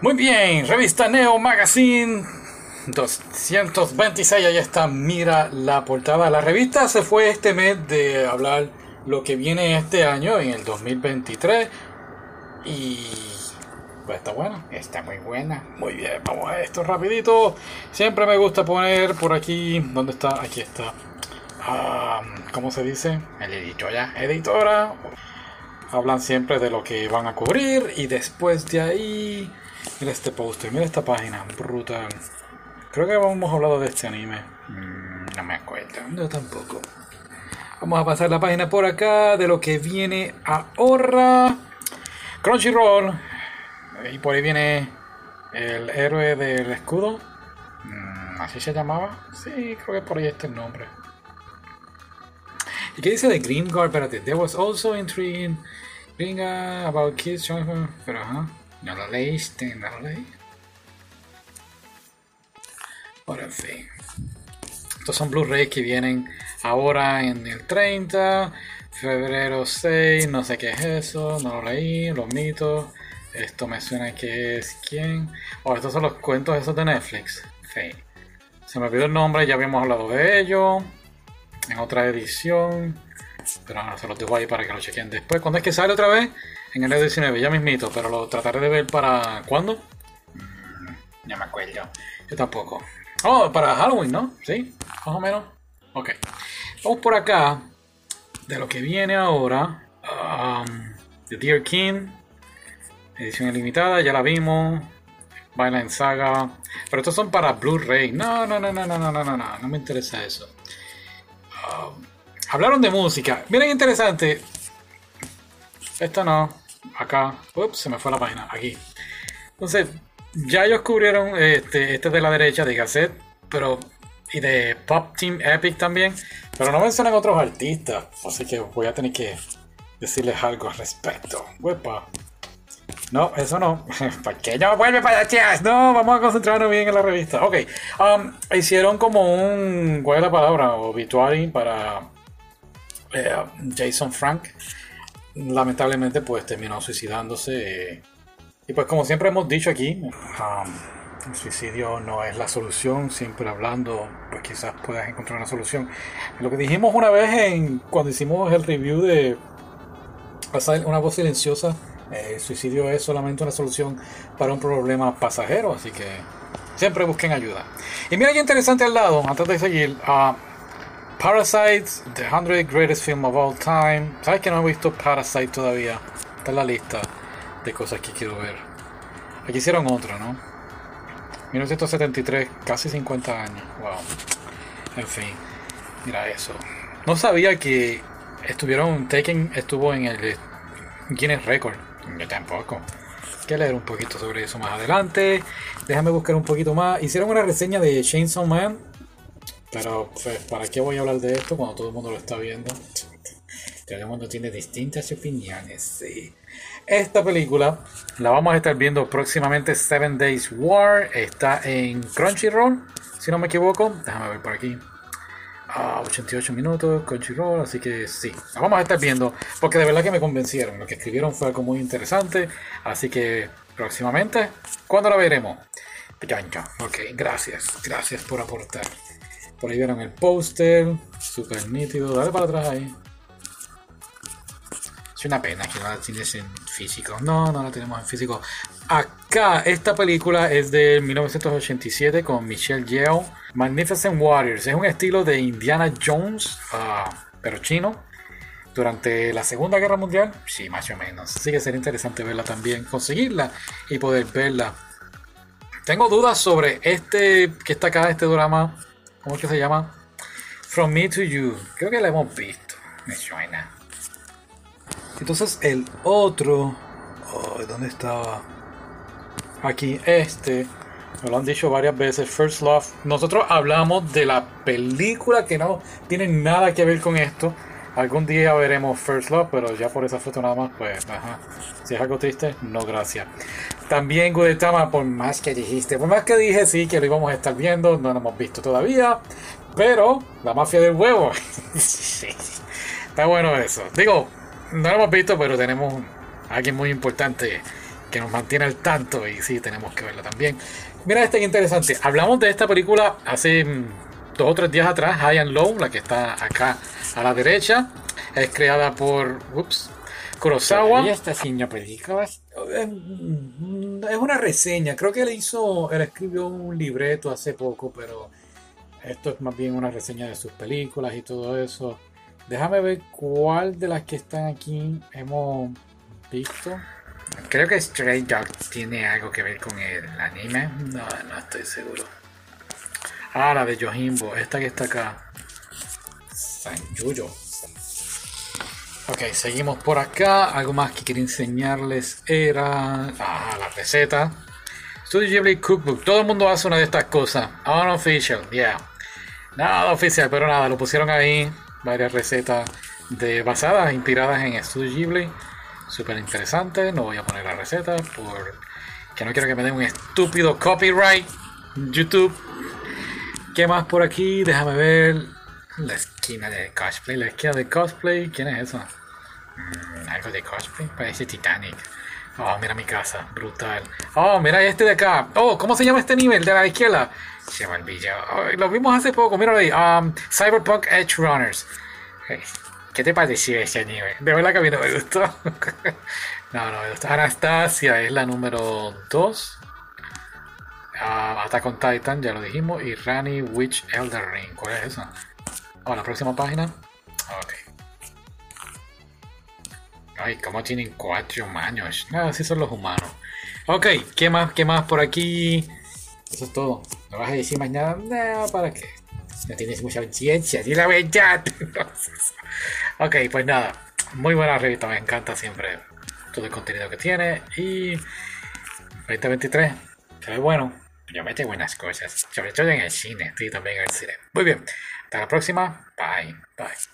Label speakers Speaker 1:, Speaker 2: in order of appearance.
Speaker 1: Muy bien, revista Neo Magazine 226, ahí está, mira la portada. La revista se fue este mes de hablar lo que viene este año, en el 2023. Y pues está buena, está muy buena. Muy bien, vamos a esto rapidito. Siempre me gusta poner por aquí, ¿dónde está? Aquí está. Ah, ¿Cómo se dice? El editor ya, editora. Hablan siempre de lo que van a cubrir y después de ahí... Mira este poster, mira esta página, brutal. Creo que hemos hablado de este anime. Mm, no me acuerdo, yo tampoco. Vamos a pasar la página por acá de lo que viene ahora. Crunchyroll. Y por ahí viene el héroe del escudo. Mm, ¿Así se llamaba? Sí, creo que por ahí está el nombre. ¿Y qué dice de Green Guard? Espérate. There was also intriguing Green about kids. Pero ajá. No lo leíste, no lo leí. Ahora, en fin. Estos son Blu-ray que vienen ahora en el 30, febrero 6, no sé qué es eso, no lo leí, los mitos. Esto me suena que es quién. Oh, estos son los cuentos esos de Netflix. Sí. Se me olvidó el nombre, ya habíamos hablado de ello en otra edición. Pero no, se los dejo ahí para que lo chequen después. ¿Cuándo es que sale otra vez? En el 19, ya mismito, pero lo trataré de ver para. ¿Cuándo? Mm, ya me acuerdo. Yo tampoco. Oh, para Halloween, ¿no? Sí, más o menos. Ok. Vamos por acá. De lo que viene ahora. Um, The Dear King. Edición ilimitada, ya la vimos. Baila en Saga. Pero estos son para Blu-ray. No, no, no, no, no, no, no, no, no. No me interesa eso. Um, hablaron de música. Miren, interesante. Esto no. Acá. Ups, se me fue la página. Aquí. Entonces, ya ellos cubrieron este, este de la derecha de Gazette, pero. Y de Pop Team Epic también. Pero no mencionan otros artistas. Así que voy a tener que decirles algo al respecto. Wepa. No, eso no. ¿Para qué no vuelve para atrás? No, vamos a concentrarnos bien en la revista. Ok. Um, hicieron como un. ¿Cuál es la palabra? Obituary para eh, Jason Frank. Lamentablemente, pues terminó suicidándose. eh, y pues, como siempre hemos dicho aquí, um, el suicidio no es la solución. Siempre hablando, pues quizás puedas encontrar una solución. Lo que dijimos una vez en cuando hicimos el review de una voz silenciosa. eh, el suicidio es solamente una solución para un problema pasajero, así que siempre busquen ayuda. Y mira qué interesante al lado, antes de seguir, ah, Parasites, The 100 Greatest Film of All Time. ¿Sabes que no he visto Parasite todavía? Está en la lista de cosas que quiero ver. Aquí hicieron otro, ¿no? 1973, casi 50 años. Wow. En fin, mira eso. No sabía que estuvieron, Taken estuvo en el Guinness Record. Yo tampoco. Leer un poquito sobre eso más adelante. Déjame buscar un poquito más. Hicieron una reseña de Chainsaw Man. Pero, pues, ¿para qué voy a hablar de esto cuando todo el mundo lo está viendo? Todo el mundo tiene distintas opiniones, sí. Esta película la vamos a estar viendo próximamente. Seven Days War está en Crunchyroll, si no me equivoco. Déjame ver por aquí. Ah, 88 minutos, Crunchyroll, así que sí, la vamos a estar viendo porque de verdad que me convencieron. Lo que escribieron fue algo muy interesante, así que próximamente, ¿cuándo la veremos? Ok, gracias, gracias por aportar. Por ahí vieron el póster, super nítido. Dale para atrás ahí. Es una pena que no la tienes en físico. No, no la tenemos en físico. Acá, esta película es de 1987 con Michelle Yeoh. Magnificent Warriors. Es un estilo de Indiana Jones, ah, pero chino. Durante la Segunda Guerra Mundial, sí, más o menos. Así que sería interesante verla también, conseguirla y poder verla. Tengo dudas sobre este que está acá, este drama. ¿Cómo es que se llama? From Me to You. Creo que la hemos visto. Me suena. Entonces el otro... ¿Dónde estaba? Aquí, este. Me lo han dicho varias veces. First Love. Nosotros hablamos de la película que no tiene nada que ver con esto. Algún día veremos First Love, pero ya por esa foto nada más, pues. Si es algo triste, no gracias. También Gudetama, por más que dijiste, por más que dije sí que lo íbamos a estar viendo, no lo hemos visto todavía. Pero, la mafia del huevo. Está bueno eso. Digo, no lo hemos visto, pero tenemos a alguien muy importante que nos mantiene al tanto y sí, tenemos que verla también. Mira, este es interesante. Hablamos de esta película hace mm, dos o tres días atrás, High and Low, la que está acá a la derecha. Es creada por ups, Kurosawa.
Speaker 2: Y esta señora película es, una reseña. Creo que él hizo, él escribió un libreto hace poco, pero esto es más bien una reseña de sus películas y todo eso. Déjame ver cuál de las que están aquí hemos visto.
Speaker 1: Creo que Stray Dogs tiene algo que ver con el anime. No, no estoy seguro. Ah, la de Yojimbo, esta que está acá. San Yuyo. Ok, seguimos por acá. Algo más que quería enseñarles era ah, la receta. Studio Ghibli Cookbook. Todo el mundo hace una de estas cosas. Unofficial, yeah. Nada oficial, pero nada, lo pusieron ahí. Varias recetas de basadas, inspiradas en Studio Ghibli. Súper interesante. No voy a poner la receta porque no quiero que me den un estúpido copyright. YouTube. ¿Qué más por aquí? Déjame ver. La esquina de cosplay. La esquina de cosplay. ¿Quién es eso? Algo de cosplay. Parece Titanic. Oh, mira mi casa. Brutal. Oh, mira este de acá. Oh, ¿cómo se llama este nivel de la izquierda? Se me olvidó. lo vimos hace poco, míralo ahí. Um, Cyberpunk Edge Runners. ¿Qué te pareció ese nivel? De verdad que a mí no me gustó. no, no me gustó. Anastasia es la número 2. Uh, Attack on Titan, ya lo dijimos. Y Rani Witch Elder Ring. ¿Cuál es eso? Oh, la próxima página. Ay, ¿cómo tienen cuatro años? Ah, así son los humanos. Ok, ¿qué más? ¿Qué más por aquí? Eso es todo. ¿No vas a decir más nada? No, ¿para qué? No tienes mucha audiencia, di la verdad. ok, pues nada. Muy buena revista, me encanta siempre todo el contenido que tiene. Y 2023, se ve bueno. Yo mete buenas cosas. Sobre todo en el cine, estoy también en el cine. Muy bien. Hasta la próxima. Bye. Bye.